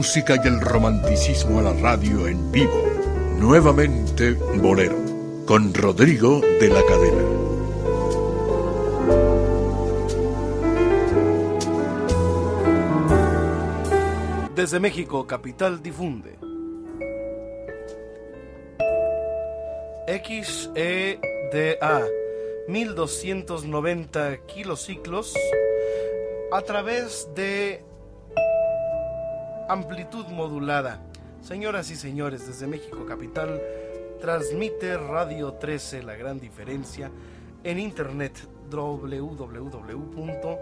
Música y el romanticismo a la radio en vivo. Nuevamente Bolero, con Rodrigo de la Cadena. Desde México, capital difunde. XEDA, 1290 kilociclos, a través de amplitud modulada. Señoras y señores, desde México, capital, transmite Radio 13, la gran diferencia, en internet www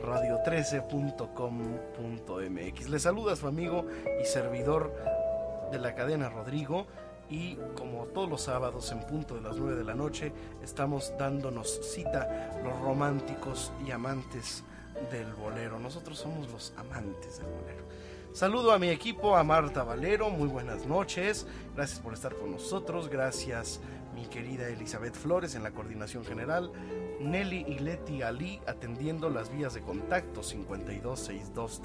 radio13.com.mx. Le saluda su amigo y servidor de la cadena Rodrigo y como todos los sábados en punto de las 9 de la noche estamos dándonos cita los románticos y amantes del bolero. Nosotros somos los amantes del bolero. Saludo a mi equipo, a Marta Valero, muy buenas noches, gracias por estar con nosotros, gracias mi querida Elizabeth Flores en la coordinación general, Nelly y Leti Ali atendiendo las vías de contacto 52 62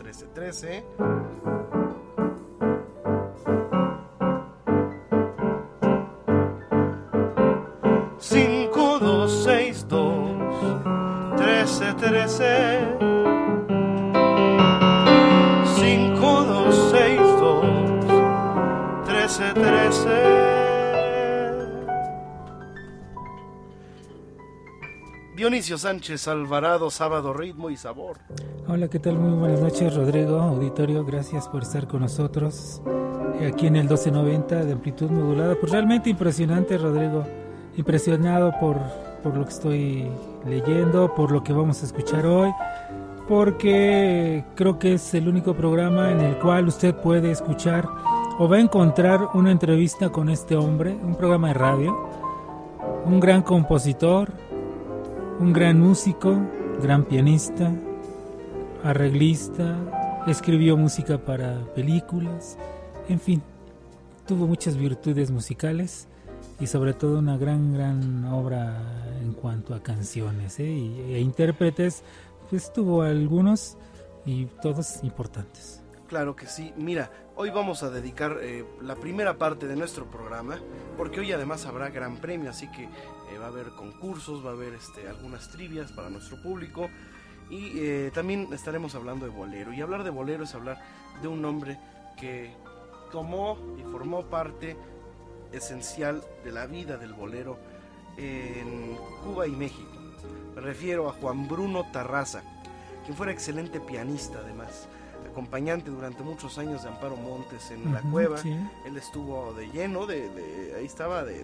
Dionisio Sánchez Alvarado, Sábado Ritmo y Sabor. Hola, ¿qué tal? Muy buenas noches, Rodrigo, auditorio. Gracias por estar con nosotros aquí en el 1290 de amplitud modulada. Pues realmente impresionante, Rodrigo. Impresionado por, por lo que estoy leyendo, por lo que vamos a escuchar hoy, porque creo que es el único programa en el cual usted puede escuchar o va a encontrar una entrevista con este hombre, un programa de radio, un gran compositor, un gran músico, gran pianista, arreglista, escribió música para películas, en fin, tuvo muchas virtudes musicales y sobre todo una gran, gran obra en cuanto a canciones ¿eh? e intérpretes, pues tuvo algunos y todos importantes. Claro que sí. Mira, hoy vamos a dedicar eh, la primera parte de nuestro programa, porque hoy además habrá gran premio, así que eh, va a haber concursos, va a haber este, algunas trivias para nuestro público y eh, también estaremos hablando de bolero. Y hablar de bolero es hablar de un hombre que tomó y formó parte esencial de la vida del bolero en Cuba y México. Me refiero a Juan Bruno Tarraza, quien fuera excelente pianista además acompañante durante muchos años de Amparo Montes en la cueva. Él estuvo de lleno, de, ahí estaba de,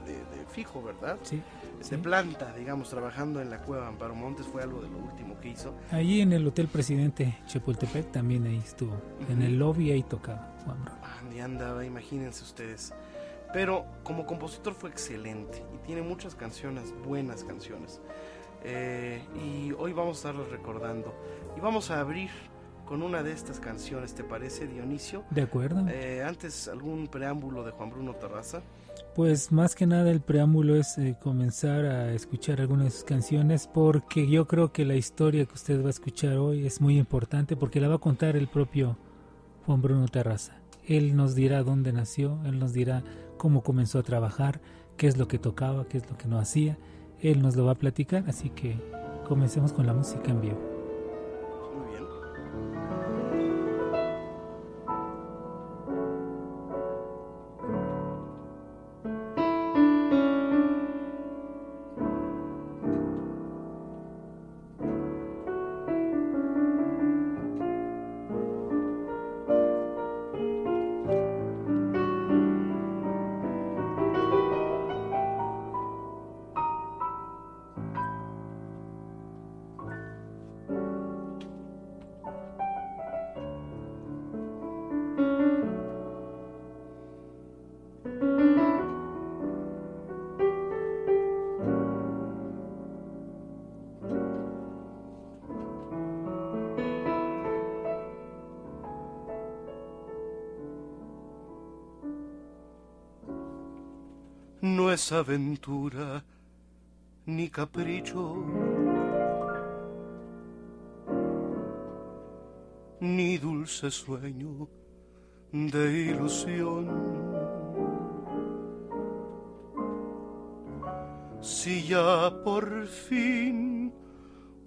fijo, ¿verdad? Sí. De planta, digamos, trabajando en la cueva Amparo Montes fue algo de lo último que hizo. Ahí en el Hotel Presidente Chapultepec también ahí estuvo. En el lobby ahí tocaba Juan Bruno. andaba, imagínense ustedes. pero como compositor fue excelente y tiene muchas canciones, buenas canciones. Eh, y hoy vamos a estarlo recordando. Y vamos a abrir con una de estas canciones, ¿te parece, Dionisio? De acuerdo. Eh, antes, algún preámbulo de Juan Bruno Terraza. Pues más que nada el preámbulo es eh, comenzar a escuchar algunas canciones porque yo creo que la historia que usted va a escuchar hoy es muy importante porque la va a contar el propio Juan Bruno Terraza. Él nos dirá dónde nació, él nos dirá cómo comenzó a trabajar, qué es lo que tocaba, qué es lo que no hacía. Él nos lo va a platicar, así que comencemos con la música en vivo. Aventura ni capricho, ni dulce sueño de ilusión. Si ya por fin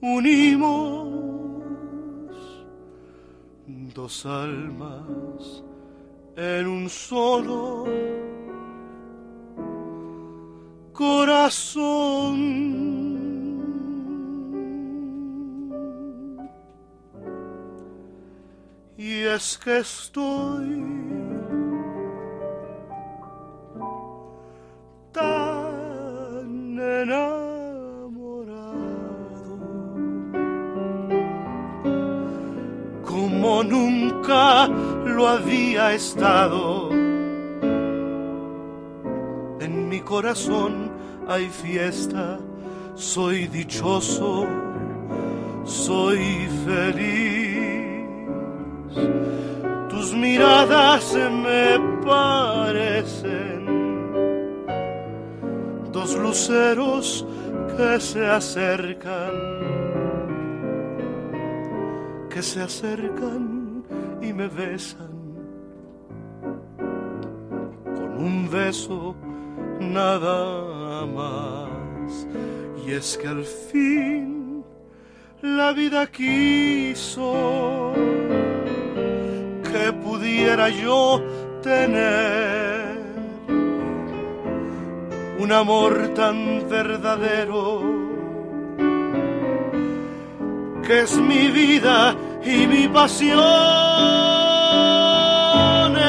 unimos dos almas en un solo corazón. Y es que estoy tan enamorado como nunca lo había estado en mi corazón hay fiesta, soy dichoso, soy feliz. Tus miradas se me parecen dos luceros que se acercan, que se acercan y me besan con un beso nada Y es que al fin la vida quiso que pudiera yo tener un amor tan verdadero que es mi vida y mi pasión.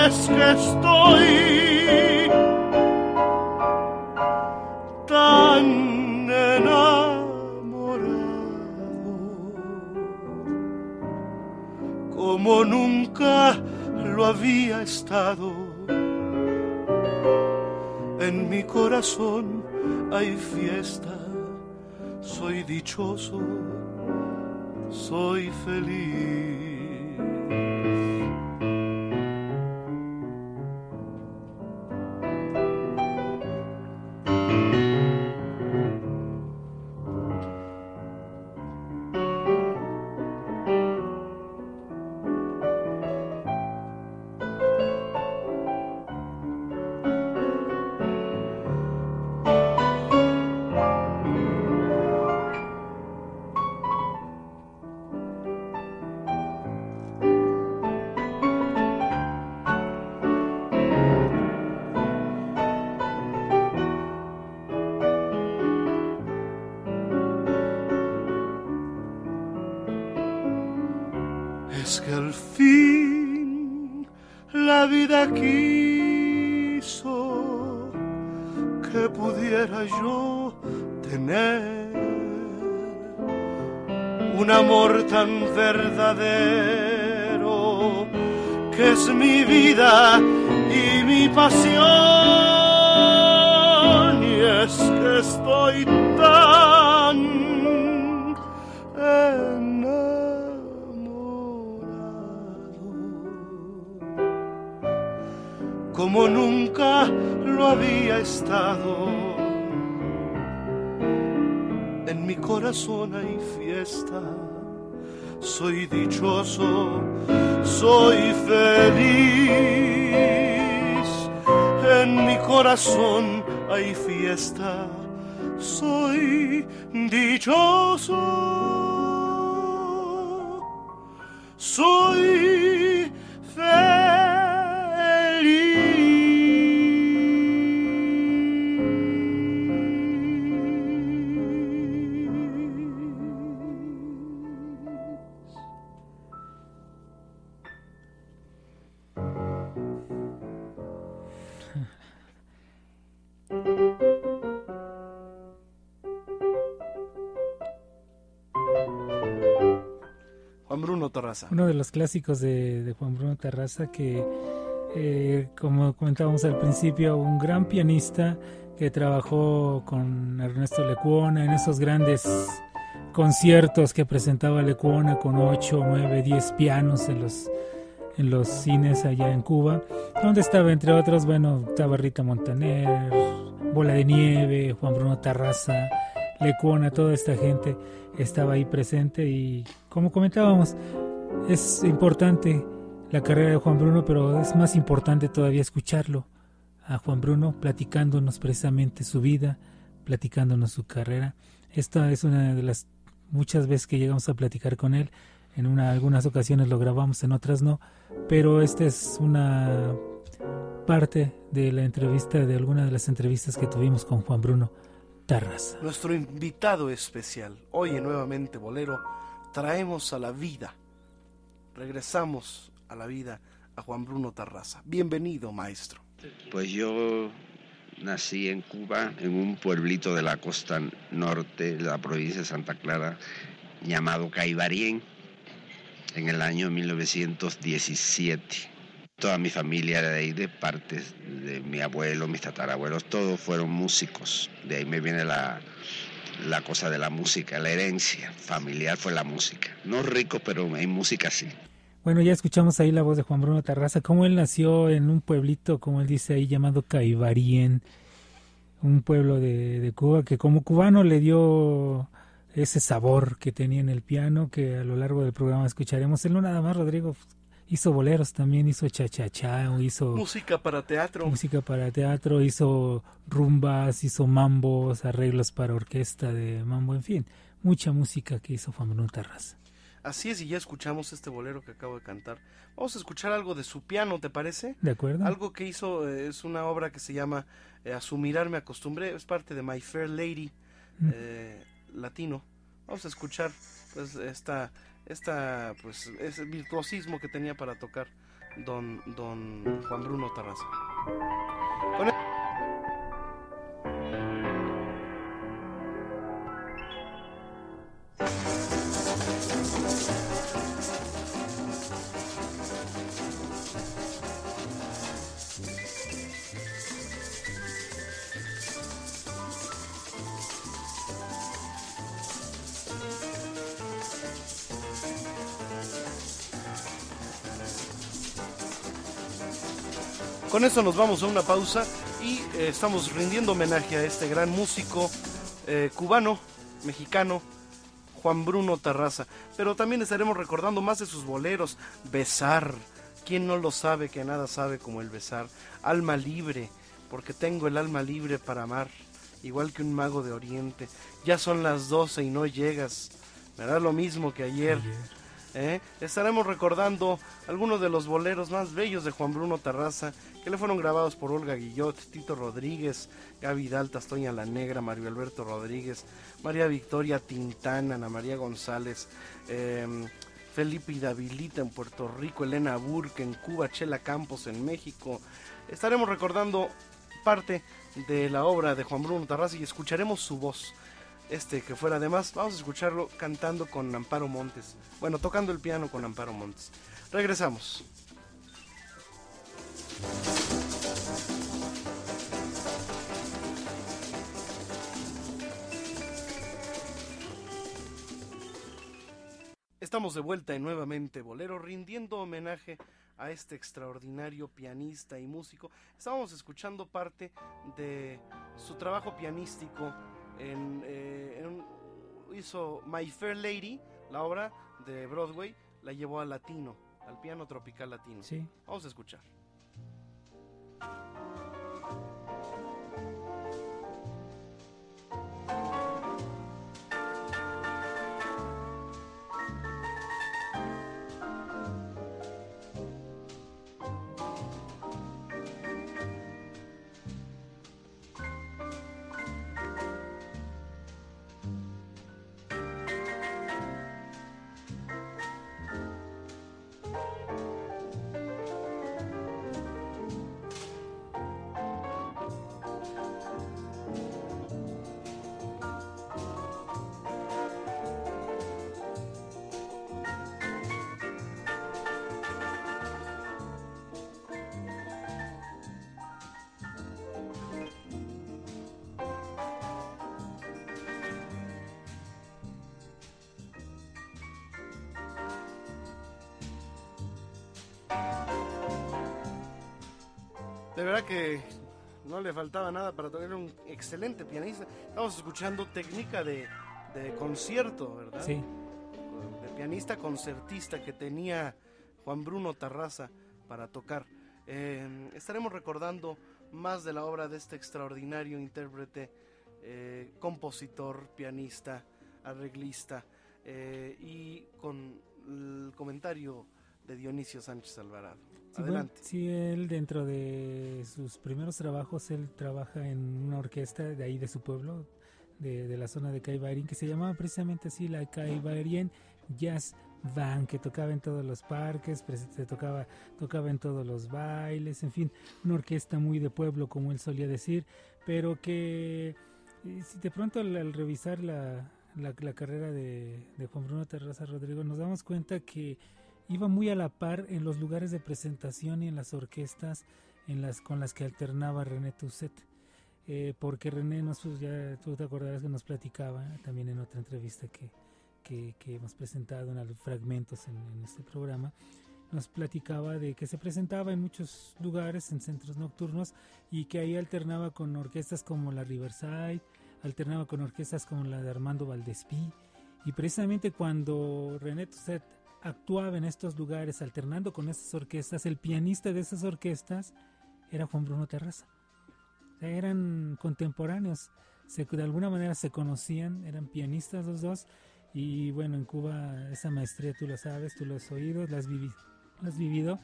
Es que estoy como nunca lo había estado. En mi corazón hay fiesta, soy dichoso, soy feliz. verdadero, que es mi vida y mi pasión. Y es que estoy tan enamorado como nunca lo había estado en mi corazón hay fiesta soy dichoso, soy feliz. En mi corazón hay fiesta, soy dichoso, Uno de los clásicos de, Juan Bruno Terraza que, eh, como comentábamos al principio, un gran pianista que trabajó con Ernesto Lecuona en esos grandes conciertos que presentaba Lecuona con 8, 9, 10 pianos en los, en los cines allá en Cuba, donde estaba entre otros, bueno, estaba Rita Montaner, Bola de Nieve, Juan Bruno Terraza, Lecuona, toda esta gente estaba ahí presente y como comentábamos, es importante la carrera de Juan Bruno, pero es más importante todavía escucharlo a Juan Bruno platicándonos precisamente su vida, platicándonos su carrera. Esta es una de las muchas veces que llegamos a platicar con él. En una, algunas ocasiones lo grabamos, en otras no, pero esta es una parte de la entrevista, de alguna de las entrevistas que tuvimos con Juan Bruno Tarraza. Nuestro invitado especial, hoy en Nuevamente Bolero, traemos a la vida, regresamos a la vida a Juan Bruno Tarraza. Bienvenido, maestro. Pues yo nací en Cuba, en un pueblito de la costa norte de la provincia de Santa Clara, llamado Caibarien, en el año 1917. Toda mi familia era de ahí, de partes de mi abuelo, mis tatarabuelos, todos fueron músicos. De ahí me viene la, la cosa de la música, la herencia familiar fue la música. No rico, pero en música sí. Bueno, ya escuchamos ahí la voz de Juan Bruno Tarraza, cómo él nació en un pueblito, como él dice ahí, llamado Caibarien, un pueblo de, de Cuba que como cubano le dio ese sabor que tenía en el piano, que a lo largo del programa escucharemos. Él no nada más, Rodrigo, hizo boleros también, hizo cha-cha-cha, hizo... Música para teatro. Música para teatro, hizo rumbas, hizo mambos, arreglos para orquesta de mambo, en fin, mucha música que hizo Juan Bruno Tarraza. Así es, y ya escuchamos este bolero que acabo de cantar. Vamos a escuchar algo de su piano, ¿te parece? De acuerdo. Algo que hizo, eh, es una obra que se llama eh, A su mirar me acostumbré, es parte de My Fair Lady, mm. eh, latino. Vamos a escuchar pues esta, esta, pues, ese virtuosismo que tenía para tocar don, don Juan Bruno Tarraza. Eso nos vamos a una pausa y eh, estamos rindiendo homenaje a este gran músico eh, cubano, mexicano, Juan Bruno Tarraza. Pero también estaremos recordando más de sus boleros. Besar. ¿Quién no lo sabe que nada sabe como el besar? Alma libre, porque tengo el alma libre para amar, igual que un mago de oriente. Ya son las doce y no llegas. Me da lo mismo que ayer. ¿Eh? Estaremos recordando algunos de los boleros más bellos de Juan Bruno Terraza, que le fueron grabados por Olga Guillot, Tito Rodríguez, Gaby Daltas, Toña La Negra, Mario Alberto Rodríguez, María Victoria Tintana, Ana María González, em, Felipe Davilita en Puerto Rico, Elena Burke en Cuba, Chela Campos en México. Estaremos recordando parte de la obra de Juan Bruno Terraza y escucharemos su voz este que fuera además, vamos a escucharlo cantando con Amparo Montes. Bueno, tocando el piano con Amparo Montes. Regresamos. Estamos de vuelta en nuevamente Bolero, rindiendo homenaje a este extraordinario pianista y músico. Estábamos escuchando parte de su trabajo pianístico en, eh, hizo My Fair Lady, la obra de Broadway, la llevó al latino, al piano tropical latino. Sí. Vamos a escuchar. De verdad que no le faltaba nada para tener un excelente pianista. Estamos escuchando técnica de, concierto, ¿verdad? Sí. De pianista concertista que tenía Juan Bruno Tarraza para tocar. Eh, estaremos recordando más de la obra de este extraordinario intérprete, eh, compositor, pianista, arreglista, eh, y con el comentario de Dionisio Sánchez Alvarado. Adelante. sí, él dentro de sus primeros trabajos, él trabaja en una orquesta de ahí de su pueblo, de, la zona de Caibarien, que se llamaba precisamente así la Caibarien Jazz Band, que tocaba en todos los parques, se tocaba, tocaba en todos los bailes, en fin, una orquesta muy de pueblo, como él solía decir, pero que eh, si de pronto al, revisar la, la, carrera de, de Juan Bruno Terraza Rodrigo, nos damos cuenta que iba muy a la par en los lugares de presentación y en las orquestas en las con las que alternaba René Tousset. Eh, porque René, nos, ya tú te acordarás que nos platicaba también en otra entrevista que, que, hemos presentado en fragmentos en, en, este programa, nos platicaba de que se presentaba en muchos lugares, en centros nocturnos, y que ahí alternaba con orquestas como la Riverside, alternaba con orquestas como la de Armando Valdespí, y precisamente cuando René Tousset actuaba en estos lugares alternando con esas orquestas, el pianista de esas orquestas era Juan Bruno Terraza. eran contemporáneos, se, de alguna manera se conocían, eran pianistas los dos y bueno, en Cuba esa maestría tú lo sabes, tú lo has oído, la has, la has vivido,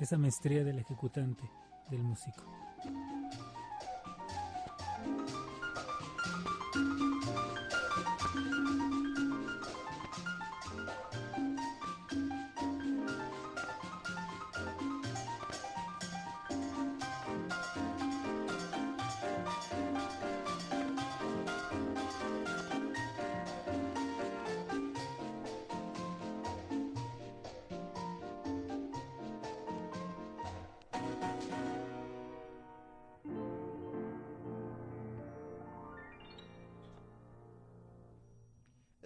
esa maestría del ejecutante, del músico.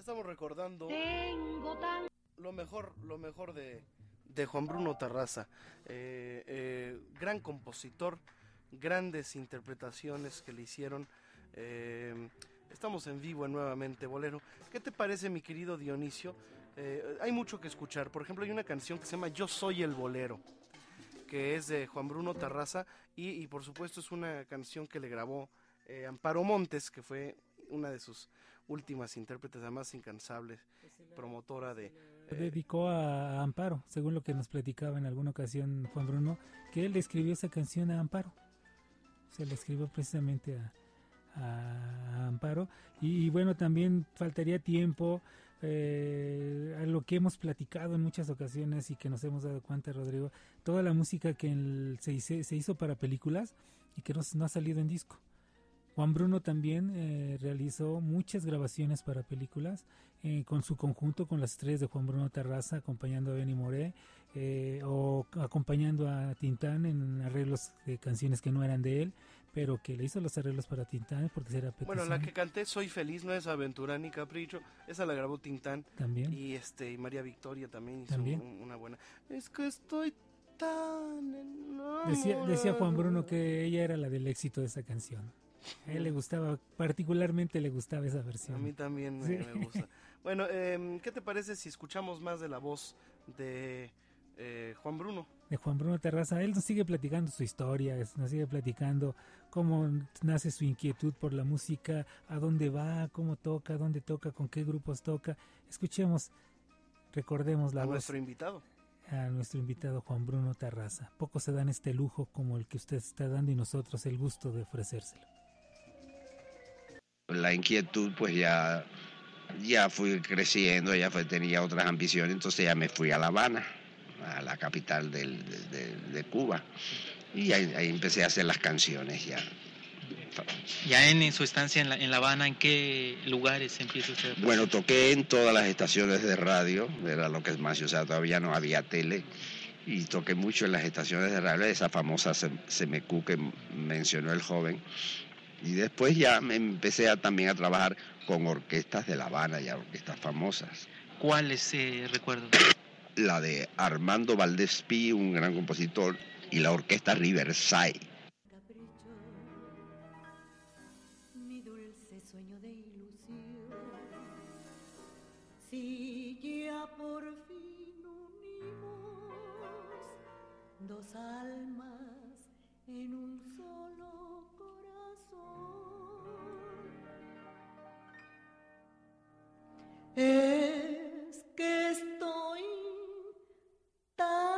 Estamos recordando lo mejor, lo mejor de, Juan Bruno Tarraza, eh, eh, gran compositor, grandes interpretaciones que le hicieron. Eh, estamos en vivo en nuevamente Bolero. ¿Qué te parece, mi querido Dionisio? hay mucho que escuchar. Por ejemplo, hay una canción que se llama Yo soy el bolero, que es de Juan Bruno Tarraza y, y por supuesto es una canción que le grabó Amparo Montes, que fue una de sus últimas intérpretes, además incansables, promotora de... Dedicó a Amparo, según lo que nos platicaba en alguna ocasión Juan Bruno, que él escribió esa canción a Amparo. Se la escribió precisamente a, Amparo. Y, bueno, también faltaría tiempo eh, a lo que hemos platicado en muchas ocasiones y que nos hemos dado cuenta, Rodrigo, toda la música que se, se, hizo para películas y que no ha salido en disco. Juan Bruno también eh, realizó muchas grabaciones para películas eh, con su conjunto con las estrellas de Juan Bruno Terraza acompañando a Benny Moré eh, o acompañando a Tintán en arreglos de canciones que no eran de él pero que le hizo los arreglos para Tintán porque era petición. Bueno, la que canté Soy feliz no es aventura ni capricho, esa la grabó Tintán también y este María Victoria también hizo una buena. Es que estoy tan decía, decía Juan Bruno que ella era la del éxito de esa canción. A él le gustaba, particularmente le gustaba esa versión. A mí también me, gusta. Bueno, eh, ¿qué te parece si escuchamos más de la voz de eh, Juan Bruno? De Juan Bruno Terraza. Él nos sigue platicando su historia, nos sigue platicando cómo nace su inquietud por la música, a dónde va, cómo toca, dónde toca, con qué grupos toca. Escuchemos, recordemos la a voz. nuestro invitado a nuestro invitado Juan Bruno Terraza. Pocos se dan este lujo como el que usted está dando y nosotros el gusto de ofrecérselo la inquietud pues ya, ya fui creciendo, ya fue, tenía otras ambiciones, entonces ya me fui a La Habana, a la capital de, Cuba, y ahí, empecé a hacer las canciones ya. Ya en, su estancia en la, en la, Habana, ¿en qué lugares empieza usted? bueno, toqué en todas las estaciones de radio, era lo que es más, o sea, todavía no había tele, y toqué mucho en las estaciones de radio, esa famosa Semecu que mencionó el joven, y después ya me empecé a, también a trabajar con orquestas de La Habana, y orquestas famosas. ¿Cuáles eh, recuerdo? La de Armando Valdés Pi, un gran compositor, y la orquesta Riverside. Capricho, mi dulce sueño de ilusión. Si ya por fin unimos dos almas es que estoy tan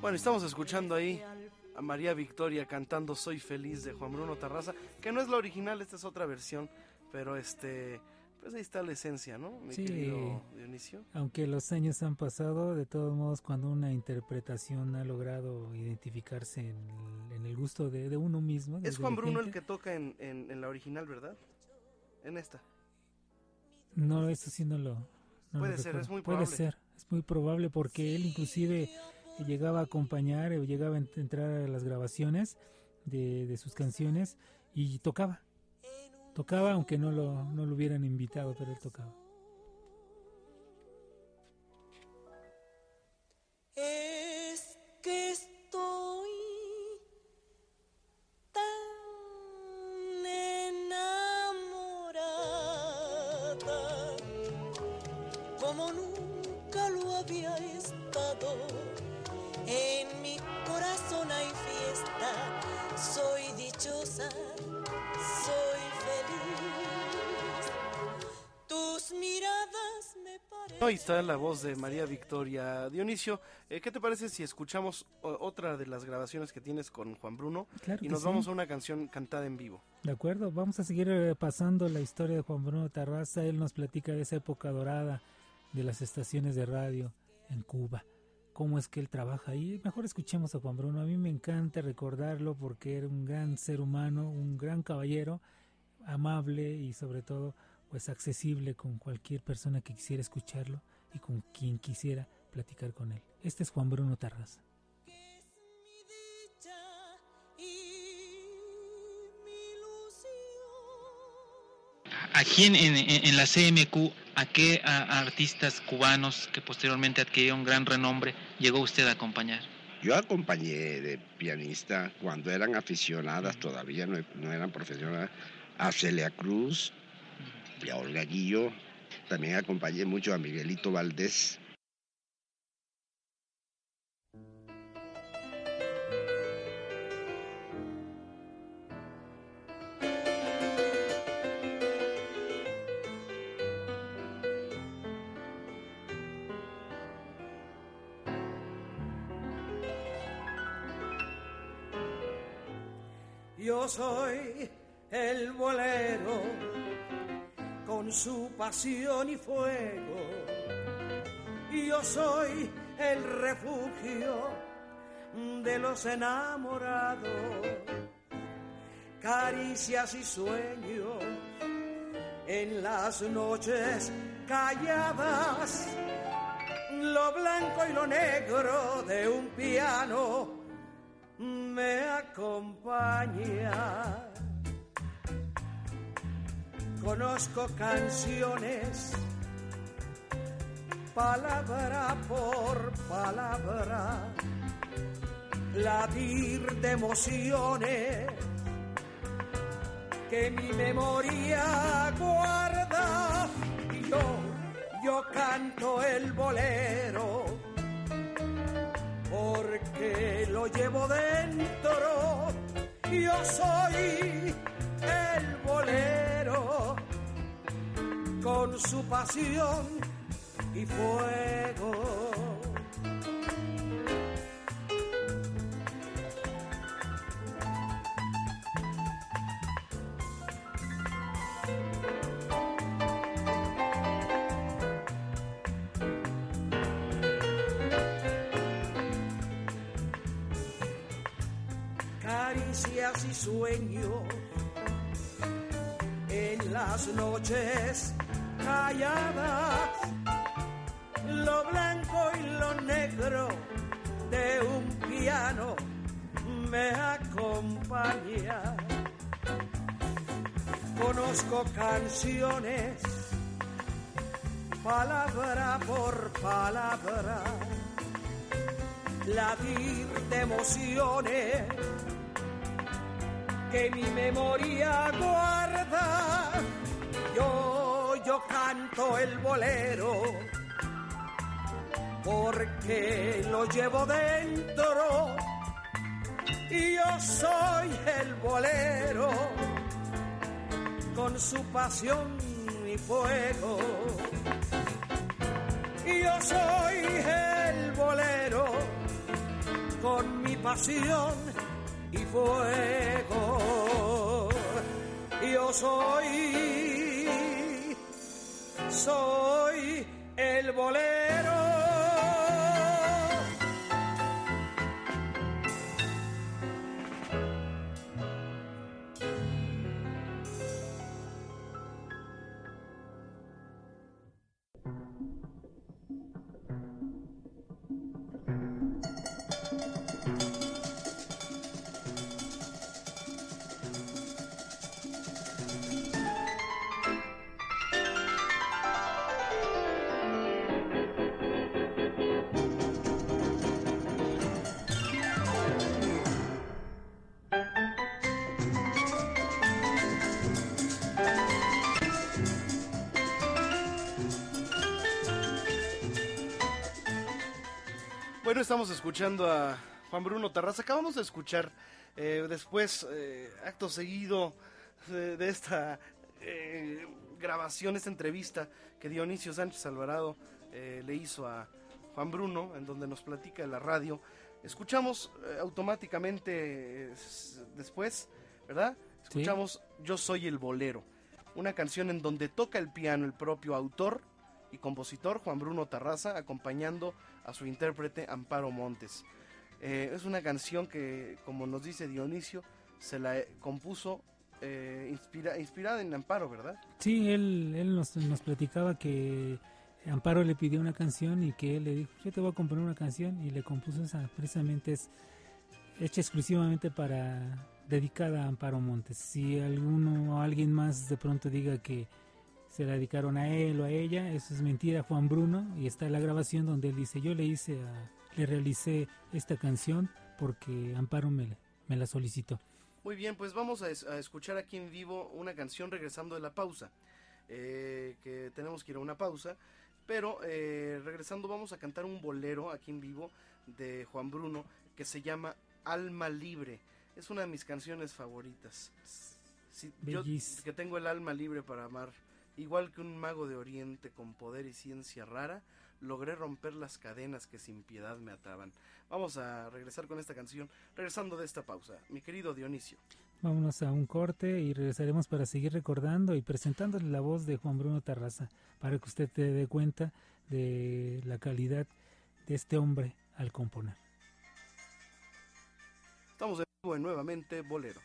Bueno, estamos escuchando ahí a María Victoria cantando Soy feliz de Juan Bruno Tarraza, que no es la original, esta es otra versión, pero este pues ahí está la esencia, ¿no? Mi sí, Dionisio. Aunque los años han pasado, de todos modos, cuando una interpretación ha logrado identificarse en, el gusto de, uno mismo. Es Juan Bruno el que toca en, en, la original, ¿verdad? En esta. No, eso sí no lo. Puede ser, es muy probable. Puede ser, es muy probable porque él inclusive llegaba a acompañar, o llegaba a entrar a las grabaciones de, de sus canciones y tocaba Tocaba aunque no lo, no lo hubieran invitado, pero él tocaba. Voz de María Victoria. Dionisio, eh, ¿qué te parece si escuchamos otra de las grabaciones que tienes con Juan Bruno? y nos vamos a una canción cantada en vivo. De acuerdo, vamos a seguir eh, pasando la historia de Juan Bruno Tarraza. Él nos platica de esa época dorada de las estaciones de radio en Cuba cómo es que él trabaja ahí. Mejor escuchemos a Juan Bruno. A mí me encanta recordarlo porque era un gran ser humano, un gran caballero, amable y sobre todo pues accesible con cualquier persona que quisiera escucharlo y con quien quisiera platicar con él. Este es Juan Bruno Tarras. Aquí en, en, la CMQ, ¿a qué artistas cubanos que posteriormente adquirieron gran renombre llegó usted a acompañar? Yo acompañé de pianista cuando eran aficionadas, todavía no, no eran profesionales, a Celia Cruz, y a Olga Guillo. También acompañé mucho a Miguelito Valdés. Yo soy el bolero su pasión y fuego. Y yo soy el refugio de los enamorados, caricias y sueños en las noches calladas, lo blanco y lo negro de un piano me acompaña. Conozco canciones, palabra por palabra, latir de emociones que mi memoria guarda. Y yo, yo canto el bolero porque lo llevo dentro, yo soy el bolero con su pasión y fuego. caricias y sueños en las noches calladas, lo blanco y lo negro de un piano me acompaña. Conozco canciones, palabra por palabra, latir de emociones que mi memoria guarda. Yo, yo canto el bolero porque lo llevo dentro y yo soy el bolero con su pasión y fuego. Y yo soy el bolero con mi pasión y fuego. Yo soy, soy el bolero. Estamos escuchando a Juan Bruno Tarraza. Acabamos de escuchar eh, después, eh, acto seguido de, de esta eh, grabación, esta entrevista que Dionisio Sánchez Alvarado le hizo a Juan Bruno, en donde nos platica de la radio. Escuchamos automáticamente después, ¿verdad? Escuchamos Yo soy el bolero, una canción en donde toca el piano el propio autor y compositor Juan Bruno Tarraza, acompañando a su intérprete Amparo Montes. Eh, es una canción que, como nos dice Dionisio, se la eh, compuso eh, inspira- inspirada en Amparo, ¿verdad? Sí, él, él nos, nos platicaba que Amparo le pidió una canción y que él le dijo, yo te voy a componer una canción y le compuso esa, precisamente es hecha exclusivamente para, dedicada a Amparo Montes. Si alguno o alguien más de pronto diga que se la dedicaron a él o a ella, eso es mentira, Juan Bruno, y está la grabación donde él dice, yo le hice, a- le realicé esta canción porque Amparo me, la- me la solicitó. Muy bien, pues vamos a, es- a escuchar aquí en vivo una canción regresando de la pausa. eh, que tenemos que ir a una pausa. Pero eh, regresando vamos a cantar un bolero aquí en vivo de Juan Bruno que se llama Alma Libre. Es una de mis canciones favoritas. Sí, yo que tengo el alma libre para amar, igual que un mago de oriente con poder y ciencia rara, logré romper las cadenas que sin piedad me ataban. Vamos a regresar con esta canción, regresando de esta pausa. Mi querido Dionisio. Vámonos a un corte y regresaremos para seguir recordando y presentándole la voz de Juan Bruno Tarraza, para que usted te dé cuenta de la calidad de este hombre al componer. Estamos de nuevo en nuevamente Bolero.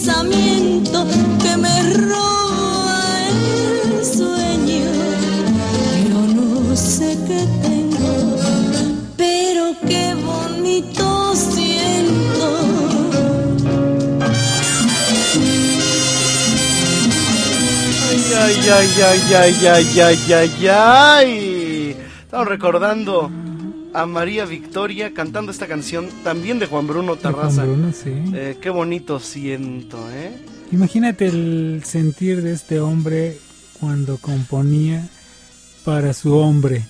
Pensamiento que me roba el sueño. Yo no sé qué tengo, pero qué bonito siento. Ay, ay, ay, ay, ay, ay, ay, ay, ay. Estamos recordando a María Victoria cantando esta canción también de Juan Bruno De Juan Tarraza. Bruno, sí. Eh, qué bonito siento, ¿eh? Imagínate el sentir de este hombre cuando componía para su hombre.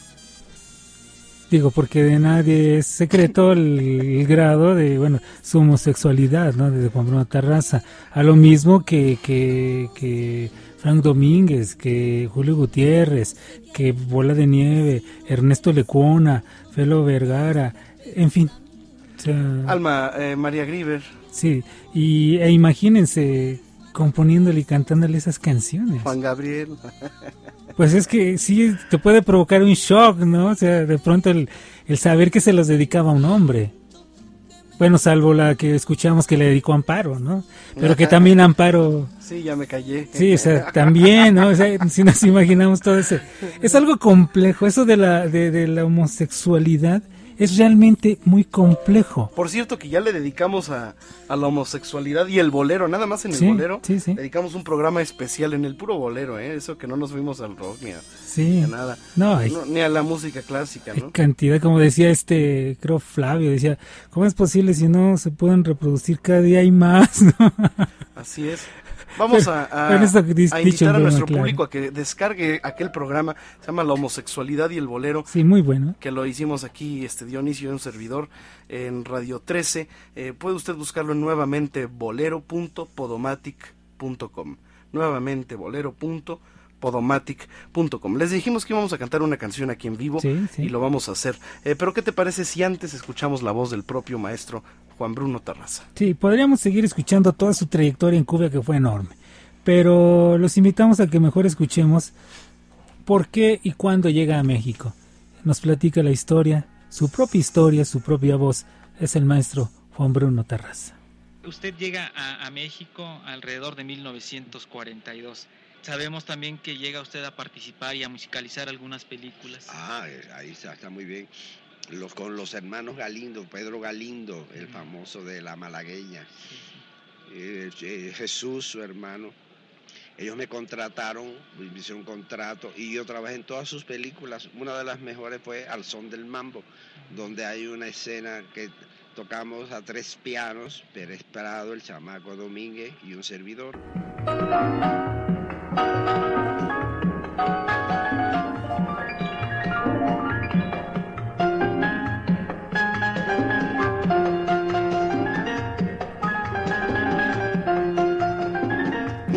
Digo, porque de nadie es secreto el, el grado de, bueno, su homosexualidad, ¿no? De Juan Bruno Tarraza. A lo mismo que, que, que Frank Domínguez, que Julio Gutiérrez, que Bola de Nieve, Ernesto Lecuona, Felo Vergara, en fin. O sea, Alma, eh, María Grieber, Sí, y e imagínense componiéndole y cantándole esas canciones. Juan Gabriel. Pues es que sí, te puede provocar un shock, ¿no? O sea, de pronto el, el saber que se los dedicaba a un hombre. Bueno, salvo la que escuchamos que le dedicó a Amparo, ¿no? Pero que también Amparo, Sí, ya me callé. sí, o sea, también, ¿no? O sea, si nos imaginamos todo ese... Es algo complejo, eso de la, de, de la homosexualidad es realmente muy complejo. Por cierto, que ya le dedicamos a, a la homosexualidad y el bolero, nada más en el Sí, bolero. sí, sí. Dedicamos un programa especial en el puro bolero, ¿eh? Eso que no nos fuimos al rock ni a, Sí. ni a nada. No, hay, No, ni a la música clásica, hay ¿no? cantidad, como decía este, creo Flavio, decía, ¿cómo es posible si no se pueden reproducir cada día hay más? ¿no? Así es. Vamos a, invitar a nuestro público a que descargue aquel programa, se llama La homosexualidad y el bolero, Sí, muy bueno. que lo hicimos aquí, este Dionisio y un servidor, en Radio 13. Eh, puede usted buscarlo en nuevamente bolero.podomatic.com. Nuevamente bolero.podomatic.com. Les dijimos que íbamos a cantar una canción aquí en vivo Sí, sí. y lo vamos a hacer. Eh, pero ¿qué te parece si antes escuchamos la voz del propio maestro Juan Bruno Tarraza? Sí, podríamos seguir escuchando toda su trayectoria en Cuba que fue enorme. Pero los invitamos a que mejor escuchemos por qué y cuándo llega a México. Nos platica la historia, su propia historia, su propia voz. Es el maestro Juan Bruno Terraza. Usted llega a, a México alrededor de 1942. Sabemos también que llega usted a participar y a musicalizar algunas películas. Ah, eh, ahí está, está muy bien. Los, con los hermanos Galindo, Pedro Galindo, el famoso de la malagueña. Eh, eh, Jesús, su hermano. ellos me contrataron, me hicieron un contrato y yo trabajé en todas sus películas. Una de las mejores fue Al son del mambo, donde hay una escena que tocamos a tres pianos, Pérez Prado, el chamaco Domínguez y un servidor.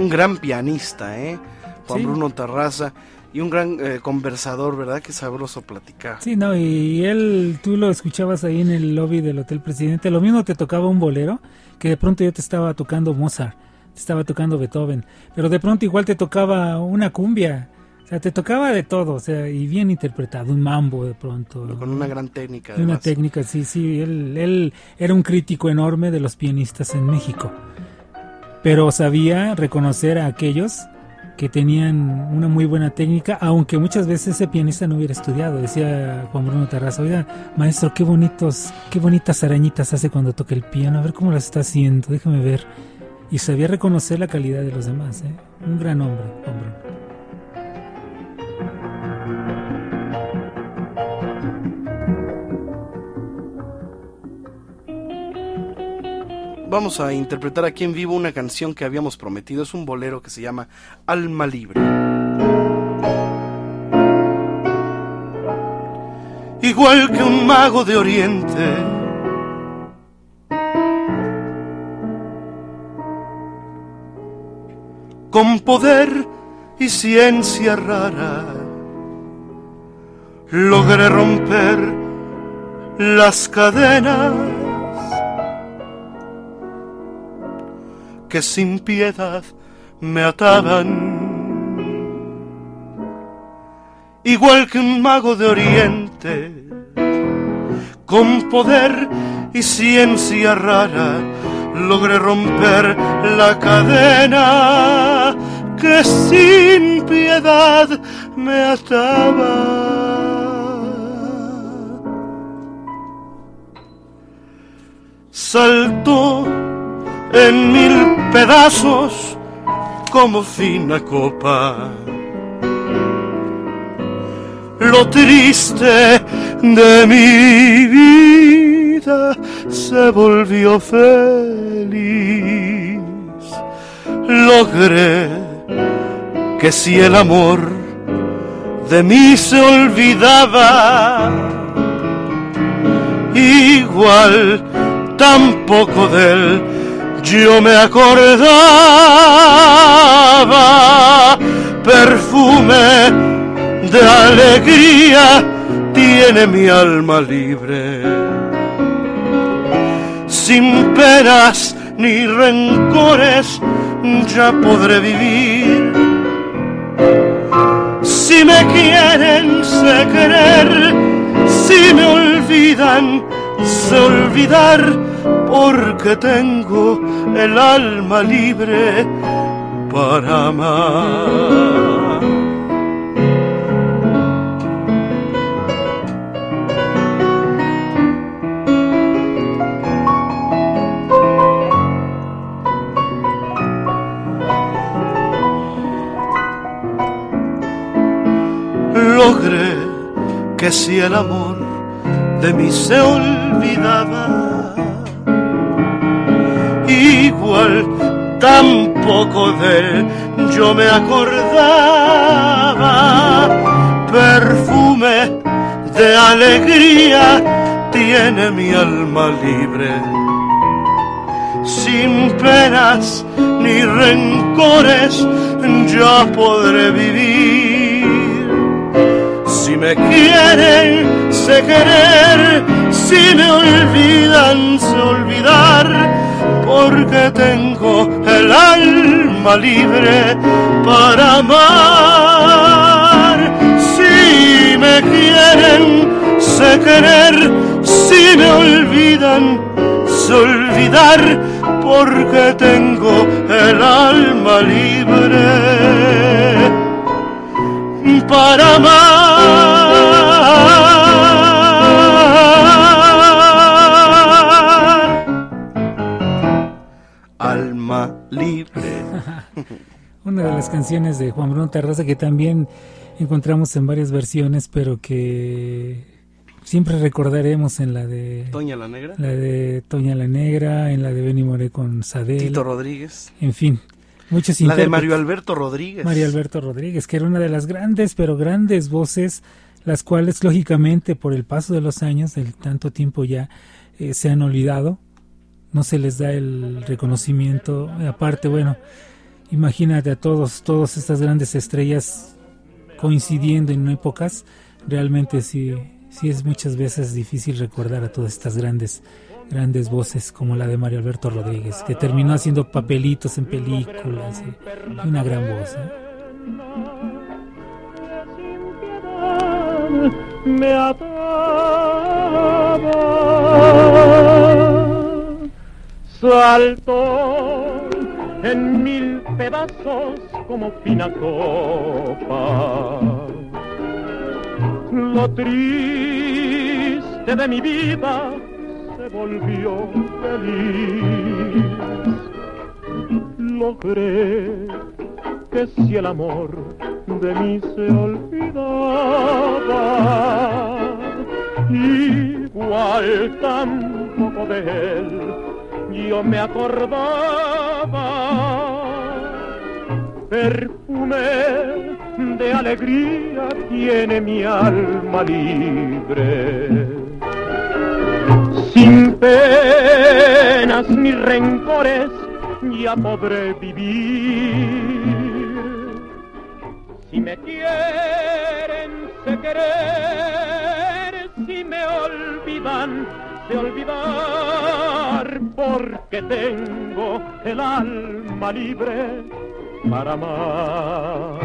Un gran pianista, ¿eh? Juan Sí. Bruno Terraza. Y un gran eh, conversador, ¿verdad? Qué sabroso platicar. Sí, no, y él, tú lo escuchabas ahí en el lobby del Hotel Presidente. Lo mismo te tocaba un bolero, que de pronto yo te estaba tocando Mozart, te estaba tocando Beethoven, pero de pronto igual te tocaba una cumbia. O sea, te tocaba de todo, o sea, y bien interpretado, un mambo de pronto. Con una gran técnica. Una técnica, sí, sí. Él, él era un crítico enorme de los pianistas en México. Pero sabía reconocer a aquellos que tenían una muy buena técnica, aunque muchas veces ese pianista no hubiera estudiado. Decía Juan Bruno Terraza, oiga, maestro, qué bonitos, qué bonitas arañitas hace cuando toca el piano, a ver cómo las está haciendo, déjame ver. Y sabía reconocer la calidad de los demás, ¿eh? Un gran hombre, Juan Vamos a interpretar aquí en vivo una canción que habíamos prometido. Es un bolero que se llama Alma Libre. Igual que un mago de Oriente. Con poder y ciencia rara. Logré romper las cadenas que sin piedad me ataban. Igual que un mago de Oriente, con poder y ciencia rara, logré romper la cadena que sin piedad me ataba. Saltó en mil pedazos como fina copa. Lo triste de mi vida se volvió feliz. Logré que si el amor de mí se olvidaba, igual tampoco de él yo me acordaba perfume de alegría tiene mi alma libre. Sin penas ni rencores ya podré vivir. Si me quieren sé querer si me olvidan sé olvidar porque tengo el alma libre para amar. Logré que si el amor de mí se olvidaba, igual tampoco de él yo me acordaba. Perfume de alegría tiene mi alma libre, sin penas ni rencores ya podré vivir. Si me quieren, sé querer, si me olvidan, sé olvidar, porque tengo el alma libre para amar. Si me quieren, sé querer, si me olvidan, sé olvidar, porque tengo el alma libre para amar. Una de las canciones de Juan Bruno Terraza que también encontramos en varias versiones, pero que siempre recordaremos en la de Toña la Negra. La de Toña la Negra, en la de Benny Moré con Sadel. Tito Rodríguez. En fin, muchos La de Mario Alberto Rodríguez. Mario Alberto Rodríguez, que era una de las grandes, pero grandes voces, las cuales lógicamente por el paso de los años, del tanto tiempo ya, eh, se han olvidado. No se les da el reconocimiento. Aparte, bueno, imagínate a todos, todas estas grandes estrellas coincidiendo en épocas, realmente sí, sí es muchas veces difícil recordar a todas estas grandes grandes voces como la de Mario Alberto Rodríguez, que terminó haciendo papelitos en películas, y una gran voz. ¿eh? Me saltó en mil pedazos como fina copa. Lo triste de mi vida se volvió feliz. Logré que si el amor de mí se olvidaba, igual tampoco de él yo me acordaba. Perfume de alegría tiene mi alma libre. Sin penas ni rencores ya podré vivir. Si me quieren, sé querer, si me olvidan, de olvidar porque tengo el alma libre para amar.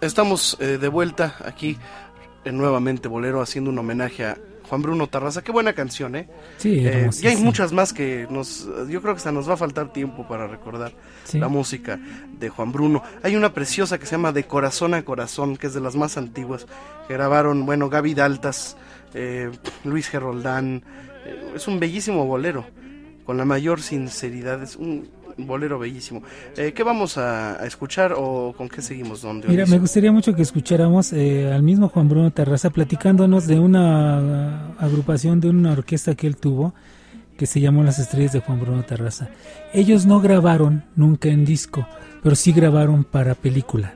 Estamos eh, de vuelta aquí en nuevamente Bolero haciendo un homenaje a Juan Bruno Tarraza, qué buena canción, ¿eh? Sí, eh, y hay muchas más que nos, yo creo que hasta nos va a faltar tiempo para recordar Sí. la música de Juan Bruno. Hay una preciosa que se llama De Corazón a Corazón, que es de las más antiguas, que grabaron, bueno, Gaby Daltas, eh, Luis Geroldán, eh, es un bellísimo bolero, con la mayor sinceridad, es un bolero bellísimo. Eh, ¿Qué vamos a, escuchar o con qué seguimos? Don Mira, me gustaría mucho que escucháramos eh, al mismo Juan Bruno Terraza platicándonos de una ah, agrupación, de una orquesta que él tuvo, que se llamó Las Estrellas de Juan Bruno Terraza. Ellos no grabaron nunca en disco, pero sí grabaron para película.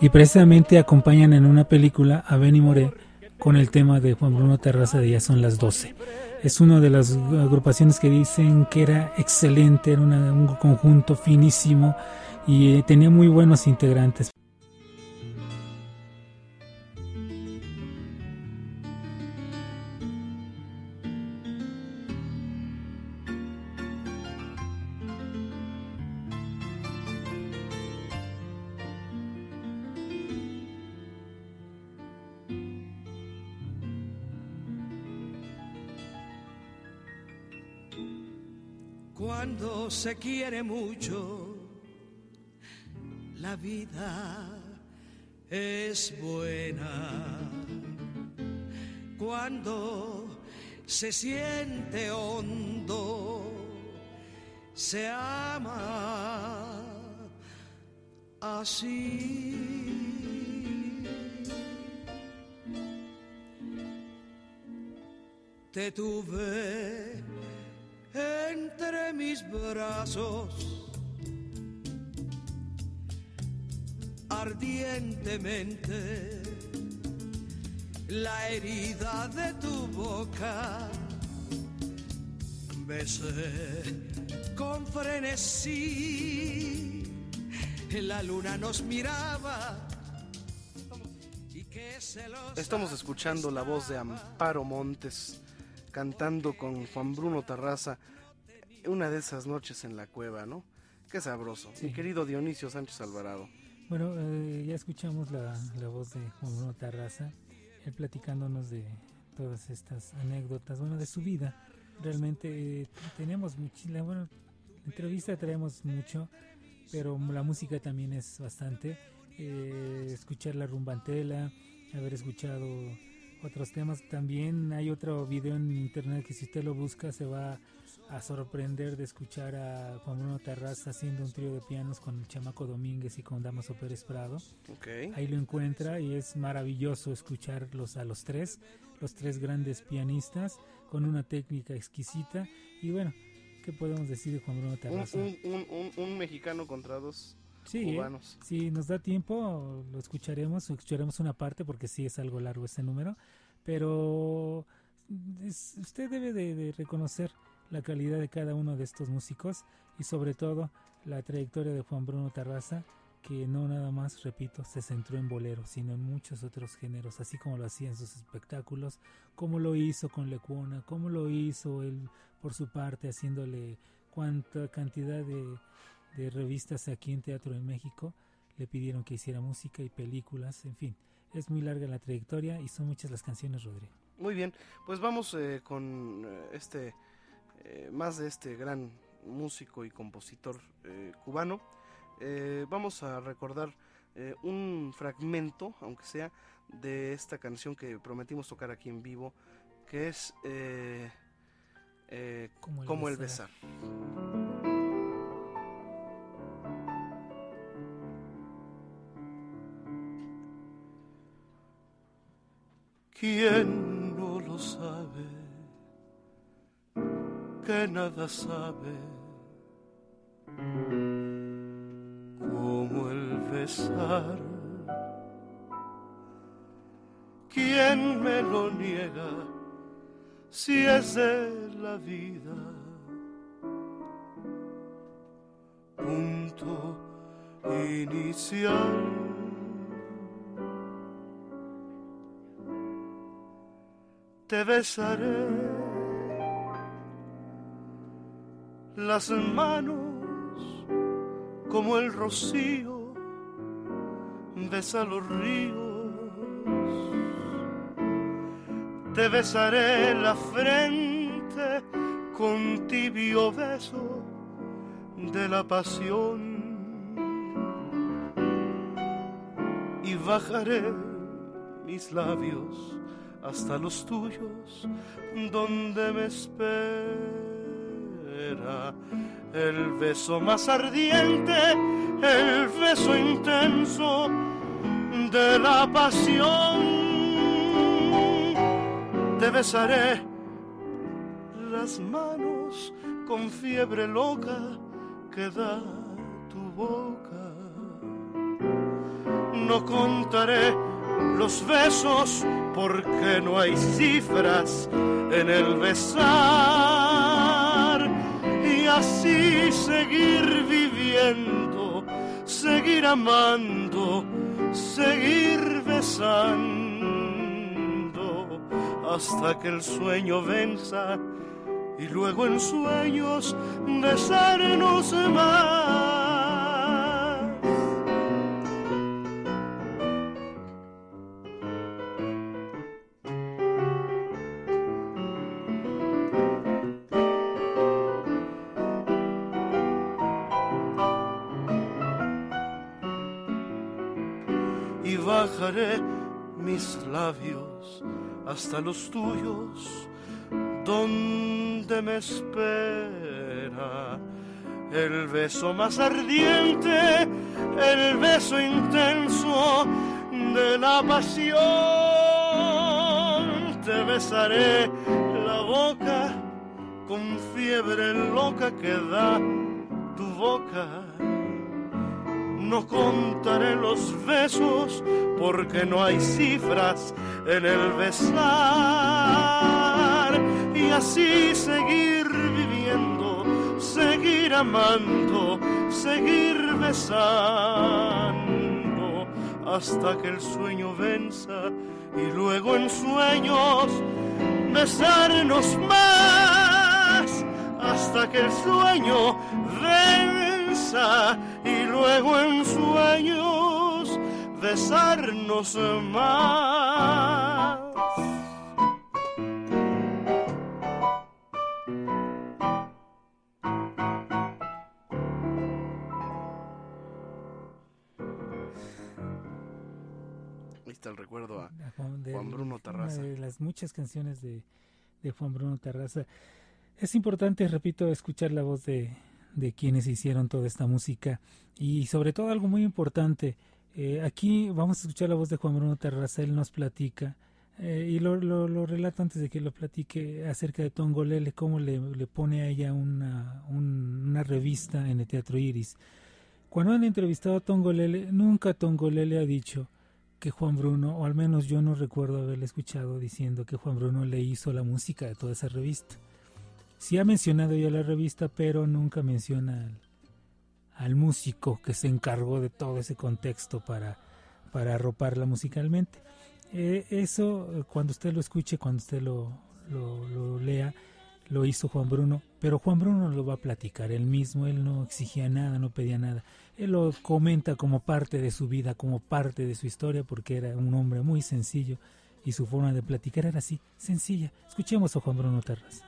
Y precisamente acompañan en una película a Benny Moré con el tema de Juan Bruno Terraza de Ya son las 12. Es una de las agrupaciones que dicen que era excelente, era una- un conjunto finísimo y eh, tenía muy buenos integrantes. Cuando se quiere mucho, la vida es buena. Cuando se siente hondo, se ama así. Te tuve mis brazos. Ardientemente la herida de tu boca. Besé con frenesí. La luna nos miraba. Y celosa Estamos escuchando la voz de Amparo Montes cantando con Juan Bruno Tarraza una de esas noches en la cueva, ¿no? Qué sabroso. Sí. Mi querido Dionisio Sánchez Alvarado. Bueno, eh, ya escuchamos la, la voz de Juan Bruno Tarraza, él platicándonos de todas estas anécdotas, bueno, de su vida. Realmente eh, tenemos muchísima, bueno, entrevista traemos mucho, pero la música también es bastante. Eh, escuchar la rumbantela, haber escuchado otros temas. También hay otro video en internet que si usted lo busca se va a sorprender de escuchar a Juan Bruno Terraza haciendo un trío de pianos con el Chamaco Domínguez y con Damaso Pérez Prado. Ok. Ahí lo encuentra y es maravilloso escucharlos a los tres, los tres grandes pianistas con una técnica exquisita. Y bueno, ¿qué podemos decir de Juan Bruno Un, Terraza? un- un- un- un mexicano contra dos Sí, ¿eh? cubanos. si nos da tiempo lo escucharemos, escucharemos una parte porque sí es algo largo este número, pero es- usted debe de, de reconocer la calidad de cada uno de estos músicos y sobre todo la trayectoria de Juan Bruno Terraza que no nada más, repito, se centró en bolero, sino en muchos otros géneros, así como lo hacía en sus espectáculos, como lo hizo con Lecuona, como lo hizo él por su parte haciéndole cuánta cantidad de, de revistas aquí en Teatro en México le pidieron que hiciera música y películas, en fin, es muy larga la trayectoria y son muchas las canciones, Rodrigo. Muy bien, pues vamos eh, con eh, este eh, más de este gran músico y compositor eh, cubano. Eh, vamos a recordar eh, un fragmento, aunque sea, de esta canción que prometimos tocar aquí en vivo, que es eh, eh, Como el Como el besar. besar. ¿Quién no lo sabe? Que nada sabe como el besar. ¿Quién me lo niega si es de la vida? Punto inicial. te besaré las manos como el rocío besa los ríos. Te besaré la frente con tibio beso de la pasión y bajaré mis labios hasta los tuyos, donde me el beso más ardiente, el beso intenso de la pasión. Te besaré las manos con fiebre loca que da tu boca. No contaré los besos porque no hay cifras en el besar así seguir viviendo, seguir amando, seguir besando hasta que el sueño venza y luego en sueños besarnos más. Hasta los tuyos, donde me espera el beso más ardiente, el beso intenso de la pasión. Te besaré la boca con fiebre loca que da tu boca no contaré los besos porque no hay cifras en el besar. Y así seguir viviendo, seguir amando, seguir besando hasta que el sueño venza y luego en sueños besarnos más hasta que el sueño venza y luego en sueños besarnos más. Ahí está el recuerdo a, Juan, de, Juan, Bruno Terraza. De las muchas canciones de, de Juan Bruno Terraza. Es importante, repito, escuchar la voz de, de quienes hicieron toda esta música y sobre todo algo muy importante. eh, aquí vamos a escuchar la voz de Juan Bruno Tarraza, él nos platica eh, y lo, lo, lo relato antes de que lo platique acerca de Tongolele, cómo le, le pone a ella una, un- una revista en el Teatro Iris. Cuando han entrevistado a Tongolele, nunca Tongolele ha dicho que Juan Bruno, o al menos yo no recuerdo haberle escuchado diciendo que Juan Bruno le hizo la música de toda esa revista. Sí ha mencionado ya la revista, pero nunca menciona al, músico que se encargó de todo ese contexto para, para arroparla musicalmente. Eh, eso, eh, cuando usted lo escuche, cuando usted lo, lo, lo lea, lo hizo Juan Bruno, pero Juan Bruno lo va a platicar él mismo, él no exigía nada, no pedía nada. Él lo comenta como parte de su vida, como parte de su historia, porque era un hombre muy sencillo y su forma de platicar era así, sencilla. Escuchemos a Juan Bruno Terras.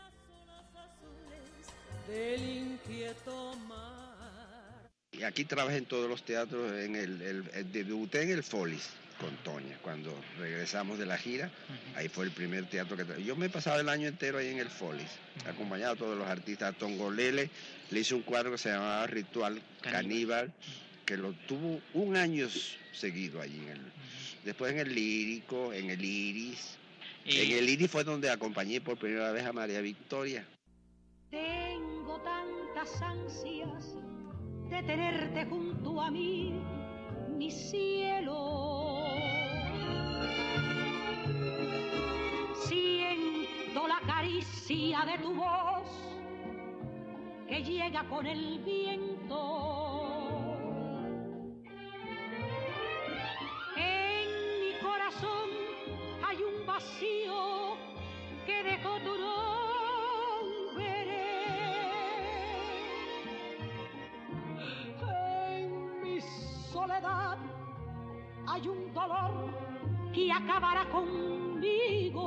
Del inquieto mar. Y aquí trabajé en todos los teatros, en el, el- el- debuté en el Folis con Toña, cuando regresamos de la gira, ahí fue el primer teatro que tra- Yo me he pasado el año entero ahí en el Folis, acompañado a todos los artistas. A Tongolele le hice un cuadro que se llamaba Ritual Caníbal, que lo tuvo un año seguido allí. En el, después en el Lírico, en el Iris. En el Iris fue donde acompañé por primera vez a María Victoria. Tantas ansias de tenerte junto a mí, mi cielo. Siento la caricia de tu voz que llega con el viento. En mi corazón hay un vacío que dejó tu nombre. Hay un dolor que acabará conmigo.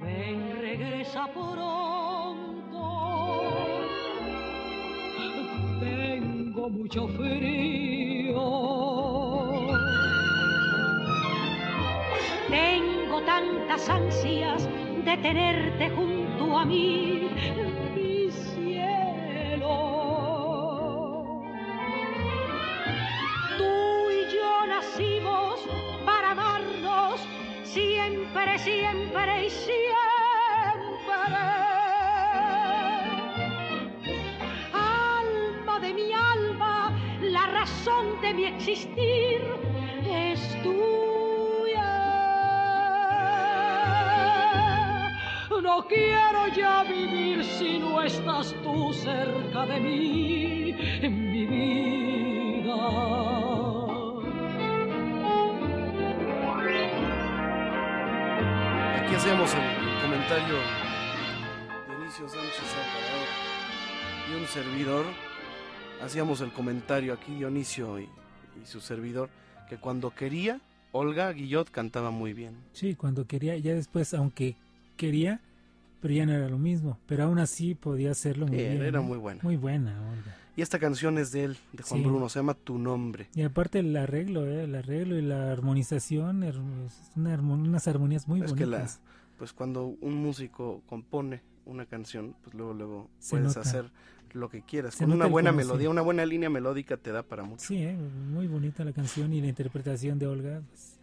Ven, regresa pronto. Tengo mucho frío. Tengo tantas ansias de tenerte junto a mí, siempre, siempre y siempre. Alma de mi alma, la razón de mi existir es tuya. No quiero ya vivir si no estás tú cerca de mí, en mi vida. Hacemos el, el comentario de Dionisio Sánchez Alvarado y un servidor. Hacíamos el comentario aquí, Dionisio y, y su servidor, que cuando quería, Olga Guillot cantaba muy bien. Sí, cuando quería, ya después, aunque quería, pero ya no era lo mismo. Pero aún así podía hacerlo muy bien. era ¿no? muy buena. Muy buena, Olga. Y esta canción es de él, de Juan Sí. Bruno, se llama Tu Nombre. Y aparte el arreglo, ¿eh? el arreglo y la armonización, es una armo- unas armonías muy es que la, bonitas. Pues cuando un músico compone una canción, pues luego luego Se puedes nota. hacer lo que quieras. Se Con una buena melodía, una buena línea melódica te da para mucho. Sí, ¿eh? muy bonita la canción y la interpretación de Olga. pues,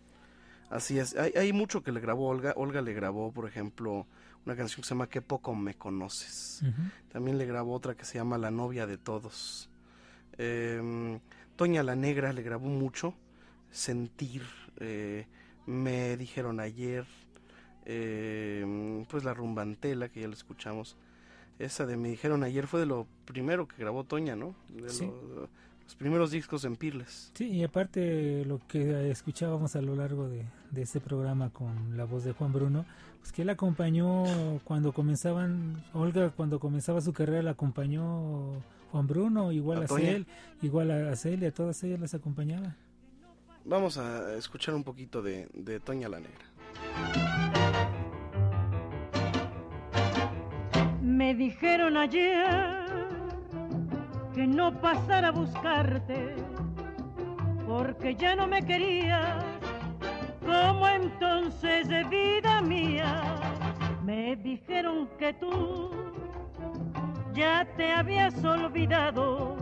Así es, hay, hay mucho que le grabó Olga. Olga le grabó, por ejemplo, una canción que se llama Qué poco me conoces. También le grabó otra que se llama La novia de todos. Em, Toña la Negra le grabó mucho. Sentir, eh, me dijeron ayer. Em, pues la rumbantela que ya lo escuchamos. Esa de me dijeron ayer fue de lo primero que grabó Toña, ¿no? De Sí. lo- los primeros discos en Pirles. Sí, y aparte lo que escuchábamos a lo largo de, de este programa con la voz de Juan Bruno, pues que él acompañó cuando comenzaban, Olga cuando comenzaba su carrera la acompañó Juan Bruno, igual A a. Cel, igual a, Celia, todas ellas las acompañaba. Vamos a escuchar un poquito de, de Toña la Negra. Me dijeron ayer que no pasara a buscarte, porque ya no me querías, como entonces de vida mía, me dijeron que tú ya te habías olvidado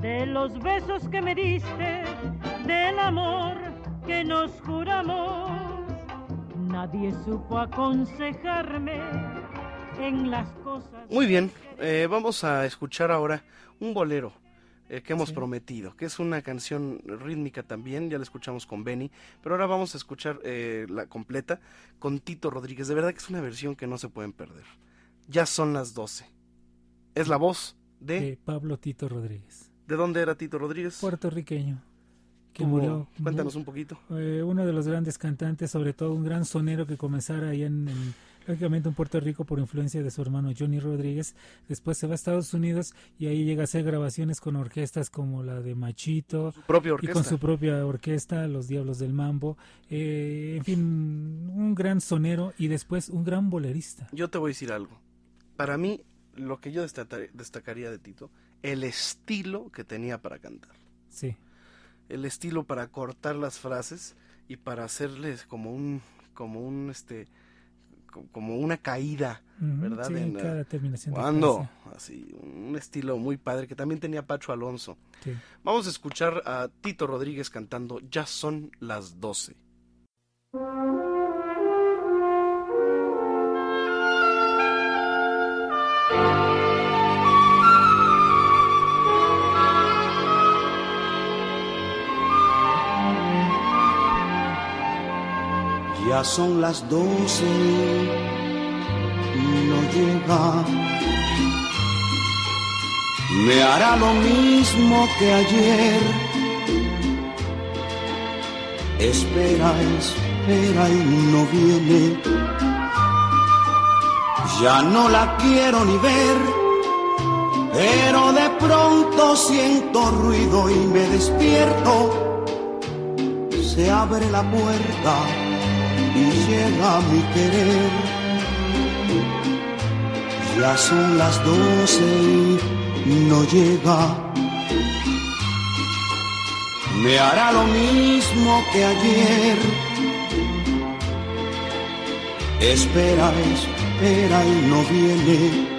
de los besos que me diste, del amor que nos juramos. Nadie supo aconsejarme en las cosas. Muy bien, eh, vamos a escuchar ahora un bolero eh, que hemos prometido, que es una canción rítmica también, ya la escuchamos con Benny, pero ahora vamos a escuchar eh, la completa con Tito Rodríguez. De verdad que es una versión que no se pueden perder. Ya son las 12. Es la voz de... de Pablo Tito Rodríguez. ¿De dónde era Tito Rodríguez? Puertorriqueño. Que ¿Cómo? murió. Cuéntanos un poquito. Eh, uno de los grandes cantantes, sobre todo un gran sonero que comenzara ahí en, en, lógicamente en Puerto Rico por influencia de su hermano Johnny Rodríguez. Después se va a Estados Unidos y ahí llega a hacer grabaciones con orquestas como la de Machito. Su propia Y con su propia orquesta, Los Diablos del Mambo. Eh, en fin, un gran sonero y después un gran bolerista. Yo te voy a decir algo. Para mí, lo que yo destacar- destacaría de Tito, el estilo que tenía para cantar. Sí. El estilo para cortar las frases y para hacerles como un, como un, este, como una caída, ¿verdad? sí, En la- cada terminación de ¿Cuándo? frase. Así, un estilo muy padre que también tenía Pacho Alonso. Sí. Vamos a escuchar a Tito Rodríguez cantando Ya son las 12. Son las doce y no llega. Me hará lo mismo que ayer. Espera, espera y no viene. Ya no la quiero ni ver, pero de pronto siento ruido y me despierto. Se abre la puerta y llega mi querer. Ya son las doce y no llega. Me hará lo mismo que ayer. Espera, espera y no viene.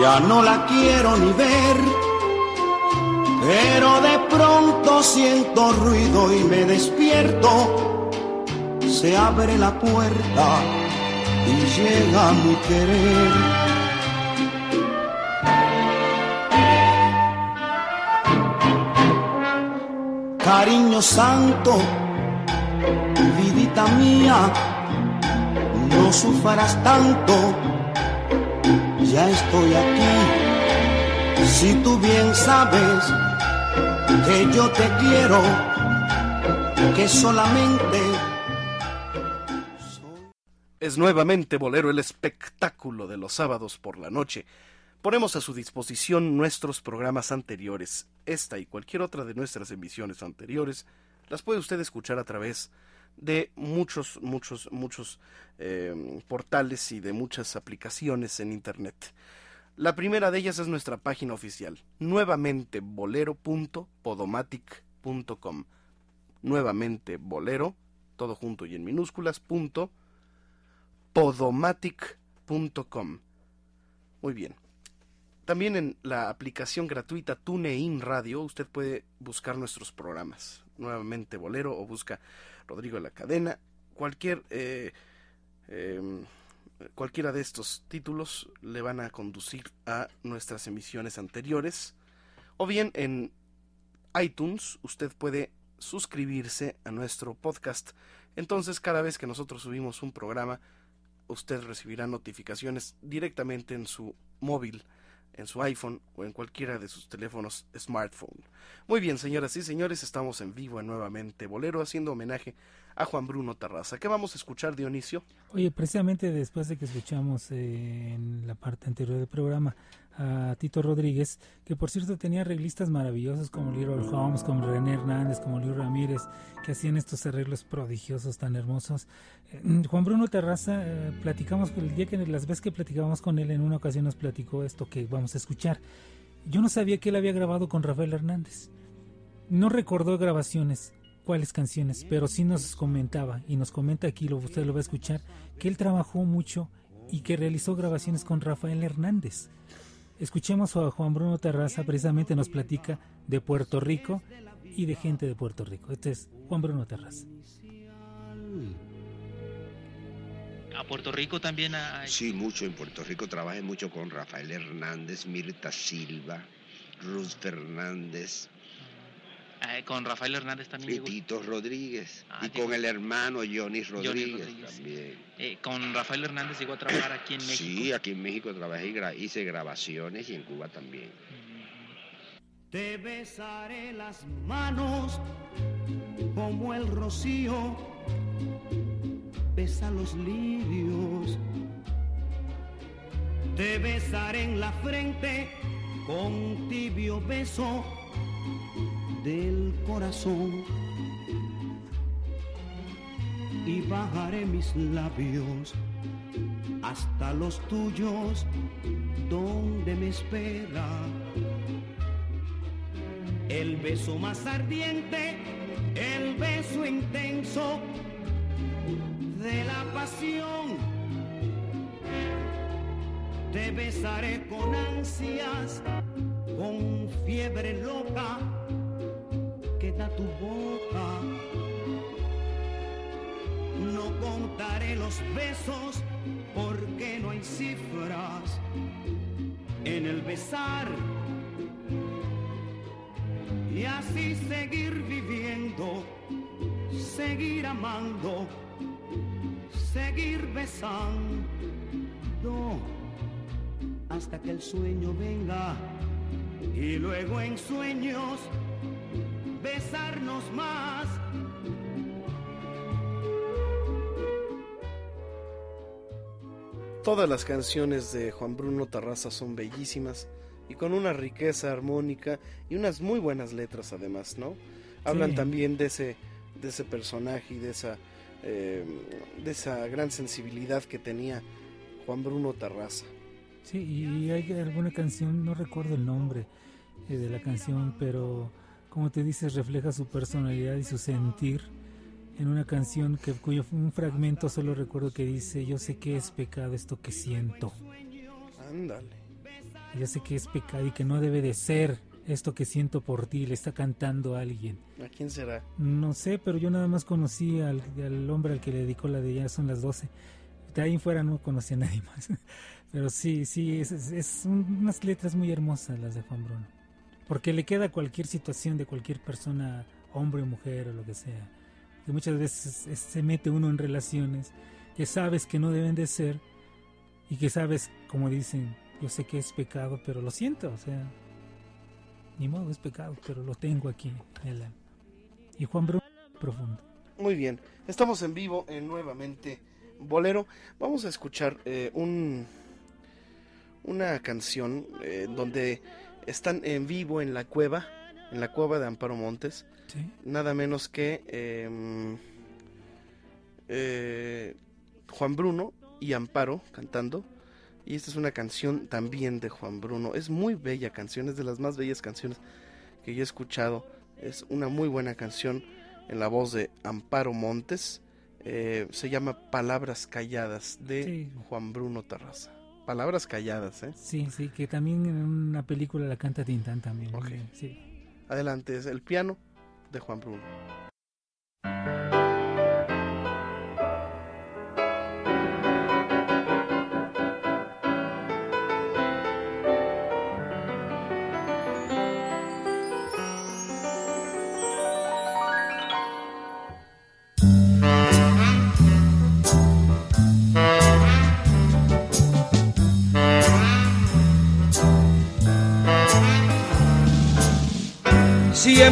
Ya no la quiero ni ver. Pero de pronto siento ruido y me despierto. Se abre la puerta y llega mi querer. Cariño santo, vidita mía, no sufras tanto. Ya estoy aquí. Si tú bien sabes que yo te quiero, que solamente Es nuevamente Bolero el espectáculo de los sábados por la noche. Ponemos a su disposición nuestros programas anteriores. Esta y cualquier otra de nuestras emisiones anteriores las puede usted escuchar a través de muchos, muchos, muchos eh, portales y de muchas aplicaciones en Internet. La primera de ellas es nuestra página oficial, nuevamente bolero.podomatic.com. Nuevamente bolero, todo junto y en minúsculas, punto, podomatic.com. Muy bien. También en la aplicación gratuita TuneIn Radio usted puede buscar nuestros programas. Nuevamente Bolero o busca Rodrigo de la Cadena. Cualquier, eh, eh, cualquiera de estos títulos le van a conducir a nuestras emisiones anteriores. O bien en iTunes usted puede suscribirse a nuestro podcast. Entonces cada vez que nosotros subimos un programa, usted recibirá notificaciones directamente en su móvil, en su iPhone o en cualquiera de sus teléfonos smartphone. Muy bien, señoras y señores, estamos en vivo en nuevamente Bolero haciendo homenaje a Juan Bruno Tarraza. ¿Qué vamos a escuchar, Dionisio? Oye, precisamente después de que escuchamos eh, en la parte anterior del programa a Tito Rodríguez, que por cierto tenía arreglistas maravillosos como Leroy Holmes, como René Hernández, como Luis Ramírez, que hacían estos arreglos prodigiosos tan hermosos. Eh, Juan Bruno Terraza, eh, platicamos el día que las veces que platicábamos con él en una ocasión nos platicó esto que vamos a escuchar. Yo no sabía que él había grabado con Rafael Hernández. no recordó grabaciones, cuáles canciones, pero sí nos comentaba, y nos comenta aquí, lo, usted lo va a escuchar, que él trabajó mucho y que realizó grabaciones con Rafael Hernández. Escuchemos a Juan Bruno Terraza, precisamente nos platica de Puerto Rico y de gente de Puerto Rico. Este es Juan Bruno Terraza. ¿A Puerto Rico también hay? Sí, mucho. En Puerto Rico trabajé mucho con Rafael Hernández, Mirta Silva, Ruth Fernández. Ah, con Rafael Hernández también. Y llegó? Tito Rodríguez. Ah, y con el hermano Johnny Johnny Rodríguez, Rodríguez. también. Eh, con Rafael Hernández llegó a trabajar aquí en México. Sí, aquí en México trabajé y gra- hice grabaciones y en Cuba también. Te besaré las manos como el rocío besa los lirios. Te besaré en la frente con tibio beso del corazón. Y bajaré mis labios hasta los tuyos donde me espera el beso más ardiente, el beso intenso de la pasión. Te besaré con ansias, con fiebre loca que da tu boca. No contaré los besos porque no hay cifras en el besar y así seguir viviendo, seguir amando, seguir besando, hasta que el sueño venga y luego en sueños besarnos más. Todas las canciones de Juan Bruno Tarraza son bellísimas y con una riqueza armónica y unas muy buenas letras además, ¿no? Hablan Sí. también de ese, de ese personaje y de esa, eh, de esa gran sensibilidad que tenía Juan Bruno Tarraza. Sí, y hay alguna canción, no recuerdo el nombre eh, de la canción, pero como te dices, refleja su personalidad y su sentir en una canción que cuyo un fragmento solo recuerdo que dice, yo sé que es pecado esto que siento, Ándale. yo sé que es pecado y que no debe de ser esto que siento por ti, le está cantando a alguien. ¿A quién será? No sé, pero yo nada más conocí al, al hombre al que le dedicó la de ya son las 12. De ahí en fuera no conocí a nadie más. Pero sí, sí, es, es- es un- unas letras muy hermosas las de Juan Bruno. Porque le queda cualquier situación de cualquier persona, hombre o mujer o lo que sea. Que muchas veces es- se mete uno en relaciones que sabes que no deben de ser y que sabes, como dicen, yo sé que es pecado, pero lo siento, o sea, ni modo, es pecado, pero lo tengo aquí. Y Juan Bruno, profundo. Muy bien, estamos en vivo en nuevamente Bolero. Vamos a escuchar eh, un una canción eh, donde están en vivo en la cueva, en la cueva de Amparo Montes, Sí. nada menos que eh, eh, Juan Bruno y Amparo cantando. Y esta es una canción también de Juan Bruno. Es muy bella canción, es de las más bellas canciones que yo he escuchado. Es una muy buena canción en la voz de Amparo Montes. Eh, se llama Palabras Calladas de Sí. Juan Bruno Terraza. Palabras Calladas, ¿eh? Sí, sí, que también en una película la canta Tintán también. Ok. Sí. Adelante, es el piano de Juan Bruno.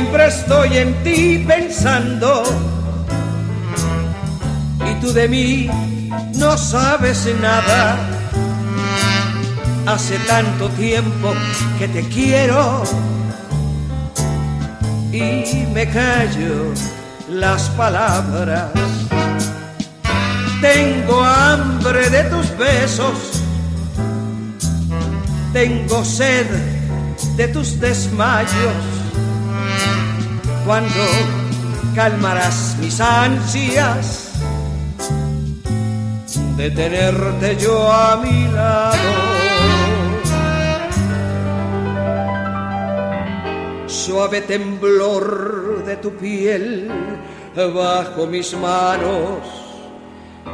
Siempre estoy en ti pensando y tú de mí no sabes nada. Hace tanto tiempo que te quiero y me callo las palabras. Tengo hambre de tus besos, tengo sed de tus desmayos cuando calmarás mis ansias de tenerte yo a mi lado. Suave temblor de tu piel bajo mis manos,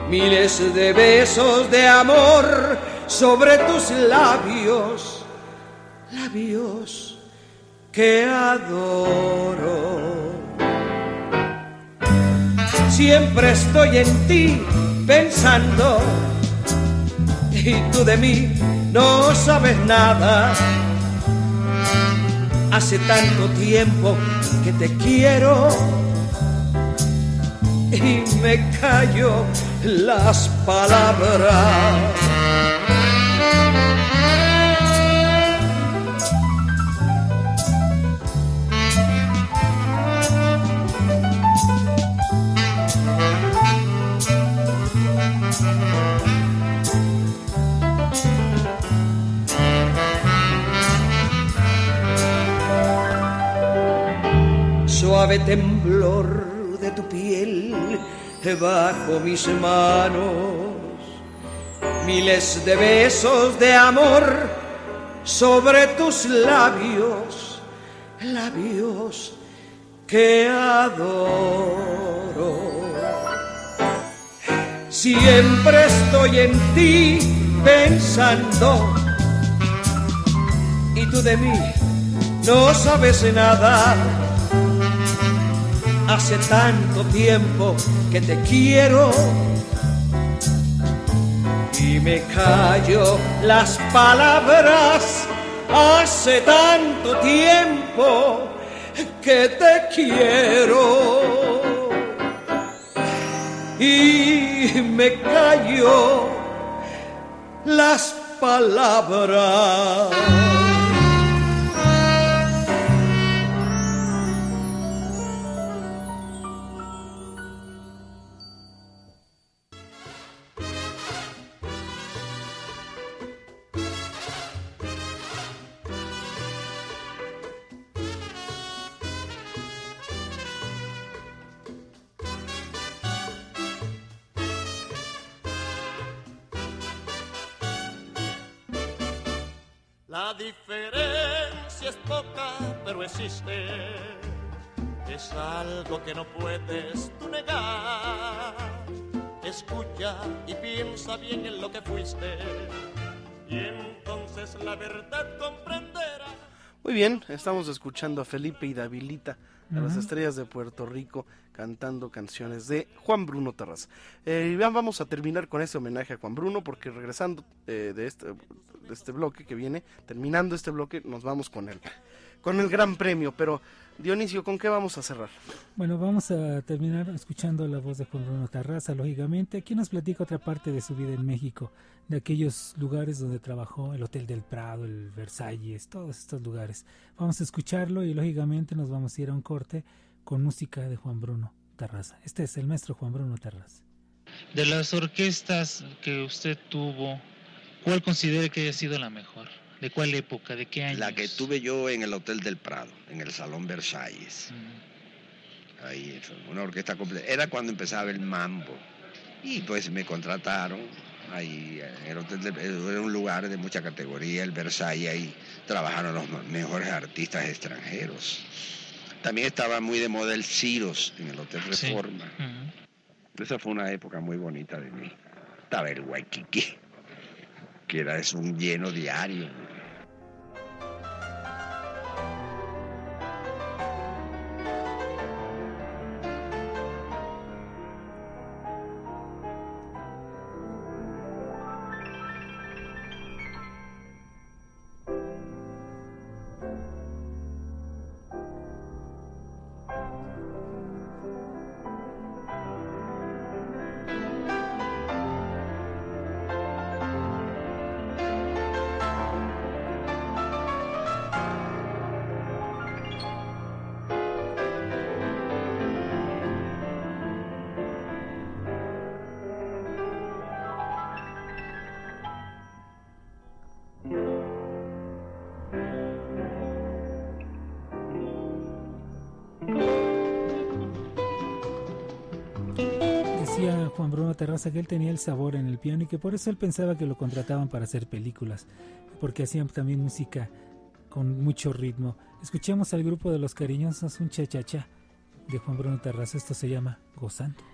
miles de besos de amor sobre tus labios, labios que adoro. Siempre estoy en ti pensando y tú de mí no sabes nada. Hace tanto tiempo que te quiero y me callo las palabras. Temblor de tu piel bajo mis manos, miles de besos de amor sobre tus labios, labios que adoro. Siempre estoy en ti pensando y tú de mí no sabes nada Hace tanto tiempo que te quiero y me callo las palabras. Hace tanto tiempo que te quiero y me callo las palabras. Bien en lo que fuiste. Y entonces la verdad comprenderá. Muy bien, estamos escuchando a Felipe y Davilita, a las estrellas de Puerto Rico, cantando canciones de Juan Bruno Terraza. Eh, vamos a terminar con ese homenaje a Juan Bruno, porque regresando eh, de, este, de este bloque que viene, terminando este bloque, nos vamos con él. Con el gran premio, pero Dionisio, ¿con qué vamos a cerrar? Bueno, vamos a terminar escuchando la voz de Juan Bruno Tarraza, lógicamente. Aquí nos platica otra parte de su vida en México, de aquellos lugares donde trabajó, el Hotel del Prado, el Versalles, todos estos lugares. Vamos a escucharlo y lógicamente nos vamos a ir a un corte con música de Juan Bruno Tarraza. Este es el maestro Juan Bruno Tarraza. De las orquestas que usted tuvo, ¿cuál considera que haya sido la mejor? ¿De cuál época? ¿De qué año? La que tuve yo en el Hotel del Prado, en el Salón Versalles. Ahí, fue una orquesta completa. Era cuando empezaba el mambo. Y pues me contrataron ahí en el Hotel del Era un lugar de mucha categoría, el Versalles, ahí trabajaron los mejores artistas extranjeros. También estaba muy de moda el Ciros en el Hotel Sí. Reforma. Esa fue una época muy bonita de mí. Estaba el Waikiki, que era es un lleno diario. Que él tenía el sabor en el piano y que por eso él pensaba que lo contrataban para hacer películas, porque hacían también música con mucho ritmo. Escuchemos al grupo de los cariñosos un cha-cha-cha de Juan Bruno Terraza, esto se llama Gozando.